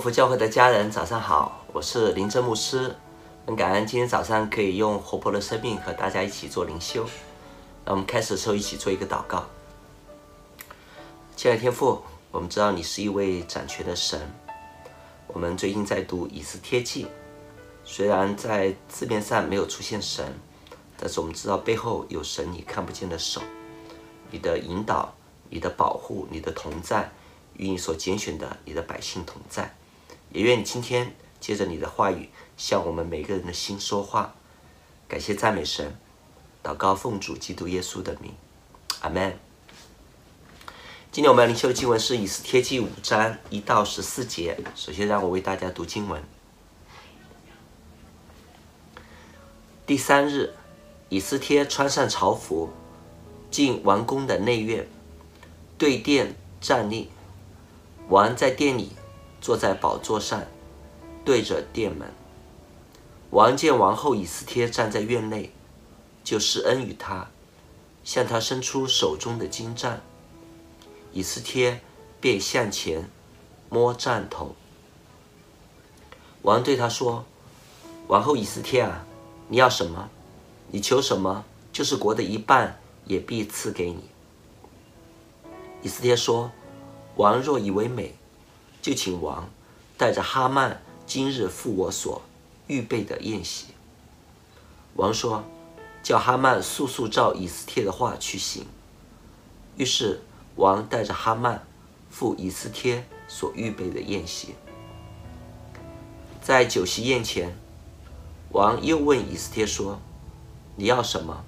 福教会的家人，早上好，我是林正牧师。很感恩今天早上可以用活泼的生命和大家一起做灵修。那我们开始的时候一起做一个祷告。亲爱的天父，我们知道你是一位掌权的神。我们最近在读以斯帖记，虽然在字面上没有出现神，但是我们知道背后有神你看不见的手，你的引导、你的保护、你的同在，与你所拣选的你的百姓同在。也愿你今天借着你的话语向我们每个人的心说话。感谢赞美神，祷告奉主基督耶稣的名，阿门。今天我们要灵修的经文是以斯帖记五章一到十四节。首先，让我为大家读经文。第三日，以斯帖穿上朝服，进王宫的内院，对殿站立。王在殿里坐在宝座上，对着殿门。王见王后以斯帖站在院内，就施恩于她，向她伸出手中的金杖。以斯帖便向前摸杖头。王对他说：“王后以斯帖啊，你要什么？你求什么？就是国的一半也必赐给你。”以斯帖说：“王若以为美，就请王带着哈曼今日赴我所预备的宴席。”王说：“叫哈曼速速照以斯帖的话去行。”于是。王带着哈曼赴以斯帖所预备的宴席，在酒席宴前，王又问以斯帖说：“你要什么，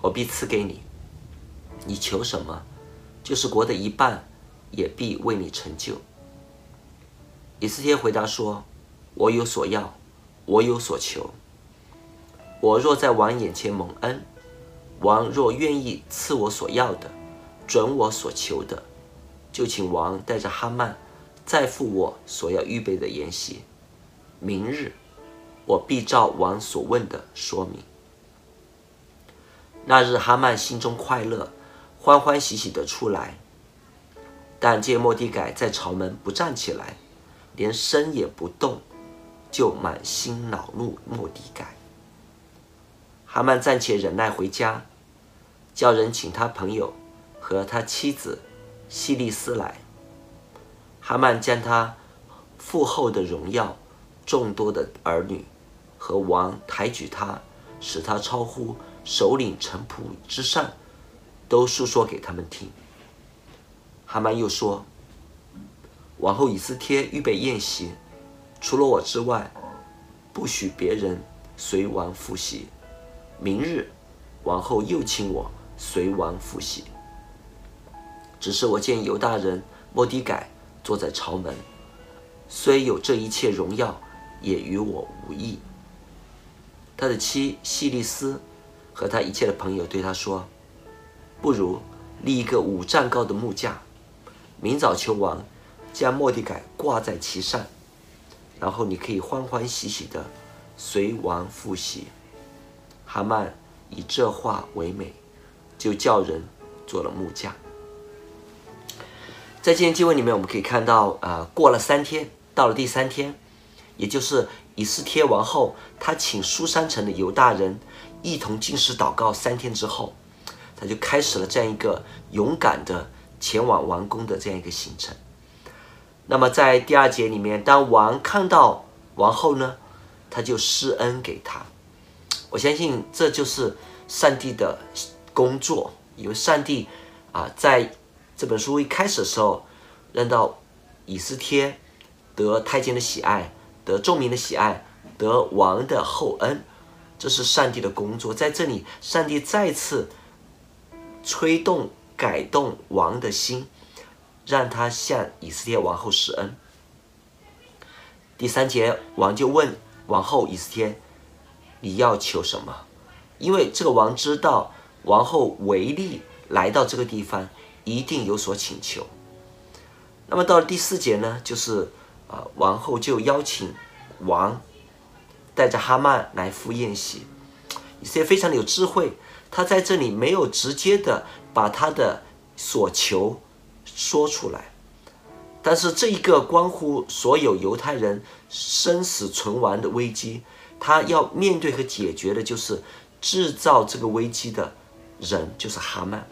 我必赐给你；你求什么，就是国的一半，也必为你成就。”以斯帖回答说：“我有所要，我有所求。我若在王眼前蒙恩，王若愿意赐我所要的。”准我所求的，就请王带着哈曼，再赴我所要预备的筵席。明日，我必照王所问的说明。那日，哈曼心中快乐，欢欢喜喜地出来，但见末底改在朝门不站起来，连身也不动，就满心恼怒莫迪改。哈曼暂且忍耐回家，叫人请他朋友。和他妻子希利斯来，哈曼将他父后的荣耀、众多的儿女和王抬举他，使他超乎首领臣仆之上，都述说给他们听。哈曼又说：“王后以斯帖预备宴席，除了我之外，不许别人随王赴席。明日，王后又请我随王赴席。”只是我见犹大人莫迪改坐在朝门，虽有这一切荣耀，也与我无益。他的妻希利斯和他一切的朋友对他说：“不如立一个五丈高的木架，明早求王将末底改挂在其上，然后你可以欢欢喜喜的随王赴席。”哈曼以这话为美，就叫人做了木架。在今天经文里面，我们可以看到，呃，过了三天，到了第三天，也就是以斯帖王后，他请书珊城的犹大人一同进食祷告三天之后，他就开始了这样一个勇敢的前往王宫的这样一个行程。那么在第二节里面，当王看到王后呢，他就施恩给她。我相信这就是上帝的工作，因为上帝啊，在。这本书一开始的时候，认到以斯帖得太监的喜爱，得众民的喜爱，得王的厚恩，这是上帝的工作。在这里，上帝再次吹动、改动王的心，让他向以斯帖王后施恩。第三节，王就问王后以斯帖：“你要求什么？”因为这个王知道王后唯利来到这个地方。一定有所请求。那么到了第四节呢，就是啊，王后就邀请王带着哈曼来赴宴席。以斯帖非常的有智慧，他在这里没有直接的把他的所求说出来，但是这一个关乎所有犹太人生死存亡的危机，他要面对和解决的就是制造这个危机的人，就是哈曼。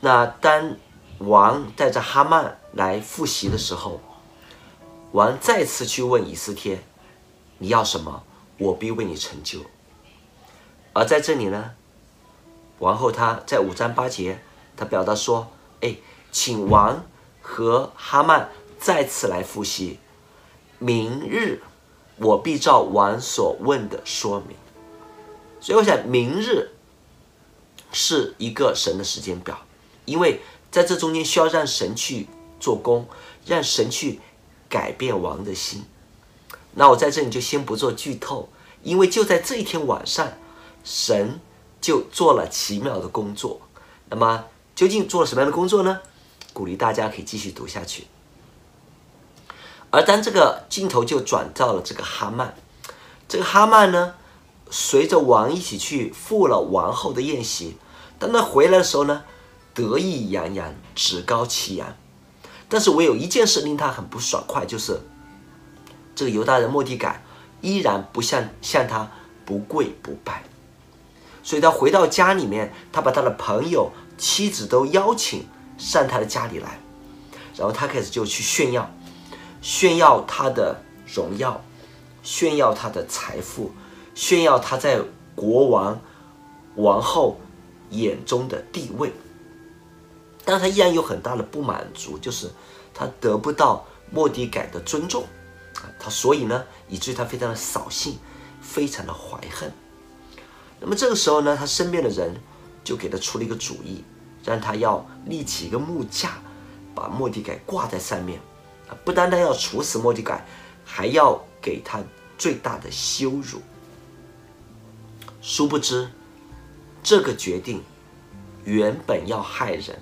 那当王带着哈曼来复习的时候，王再次去问以斯帖：“你要什么？我必为你成就。”而在这里呢，王后她在五章八节，她表达说：“哎，请王和哈曼再次来复习，明日我必照王所问的说明。”所以我想，明日是一个神的时间表。因为在这中间需要让神去做工，让神去改变王的心。那我在这里就先不做剧透，因为就在这一天晚上，神就做了奇妙的工作。那么究竟做了什么样的工作呢？鼓励大家可以继续读下去。而当这个镜头就转到了这个哈曼，这个哈曼呢，随着王一起去赴了王后的宴席，当他回来的时候呢，得意洋洋，趾高气扬，但是我有一件事令他很不爽快，就是这个犹大人末底改依然不向向他不跪不拜，所以他回到家里面，他把他的朋友、妻子都邀请上他的家里来，然后他开始就去炫耀，炫耀他的荣耀，炫耀他的财富，炫耀他在国王、王后眼中的地位。但他依然有很大的不满足，就是他得不到莫迪改的尊重，他所以呢，以至于他非常的扫兴，非常的怀恨。那么这个时候呢，他身边的人就给他出了一个主意，让他要立起一个木架，把莫迪改挂在上面，不单单要处死莫迪改，还要给他最大的羞辱。殊不知，这个决定原本要害人。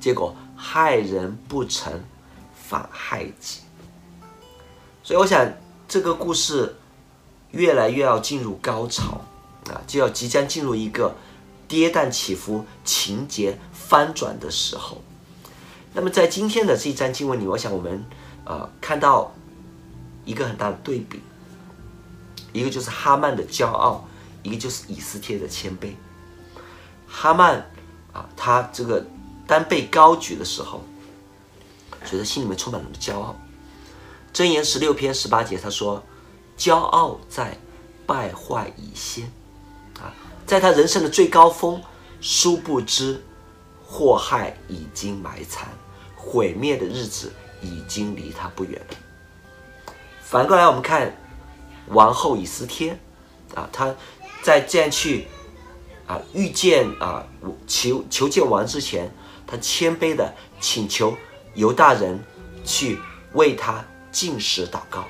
结果害人不成，反害己。所以我想，这个故事越来越要进入高潮啊，就要即将进入一个跌宕起伏、情节翻转的时候。那么在今天的这一章经文里，我想我们呃看到一个很大的对比，一个就是哈曼的骄傲，一个就是以斯帖的谦卑。哈曼啊，他这个。当被高举的时候，觉得心里面充满了骄傲。箴言十六篇十八节，他说：“骄傲在败坏以先，在他人生的最高峰，殊不知祸害已经埋藏，毁灭的日子已经离他不远了。”反过来，我们看王后以斯帖，啊，他在这样去啊遇见啊求求见王之前。他谦卑的请求犹大人去为他禁食祷告，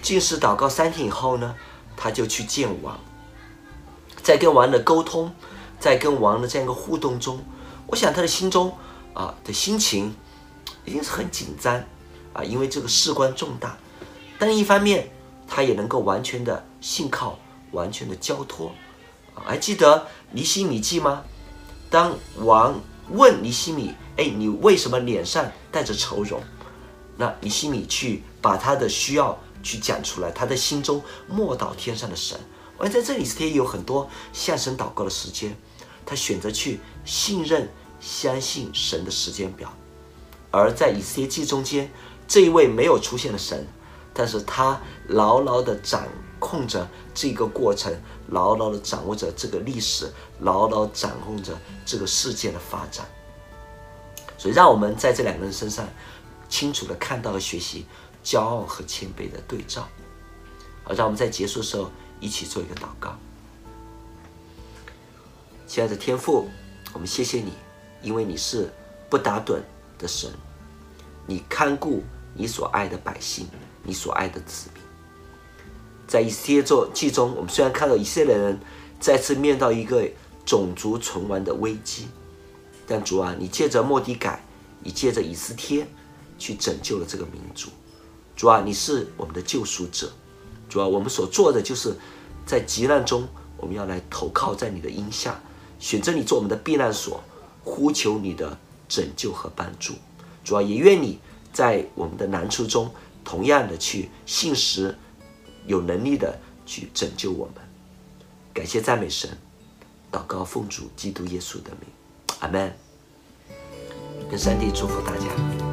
禁食祷告三天以后呢，他就去见王。在跟王的沟通，在跟王的这样一个互动中，我想他的心中啊的心情一定是很紧张啊，因为这个事关重大。但一方面，他也能够完全的信靠，完全的交托。还记得尼西米记吗？当王。问尼西米：“哎，你为什么脸上带着愁容？”那尼西米去把他的需要去讲出来，他的心中默祷天上的神。而在这里，以斯帖有很多向神祷告的时间，他选择去信任、相信神的时间表。而在以斯帖记中间，这一位没有出现的神，但是他牢牢地掌控着这个过程。牢牢地掌握着这个历史，牢牢掌控着这个世界的发展。所以，让我们在这两个人身上清楚地看到和学习骄傲和谦卑的对照。好，让我们在结束的时候一起做一个祷告。亲爱的天父，我们谢谢你，因为你是不打盹的神，你看顾你所爱的百姓，你所爱的子民。在以斯帖记中，我们虽然看到以色列人再次面到一个种族存亡的危机，但主啊，你借着莫迪改，你借着以斯帖去拯救了这个民族。主啊，你是我们的救赎者。主要，我们所做的就是在急难中，我们要来投靠在你的荫下，选择你做我们的避难所，呼求你的拯救和帮助。主要，也愿你在我们的难处中，同样的去信实，有能力的去拯救我们。感谢赞美神，祷告奉主基督耶稣的名，阿门。跟上帝祝福大家。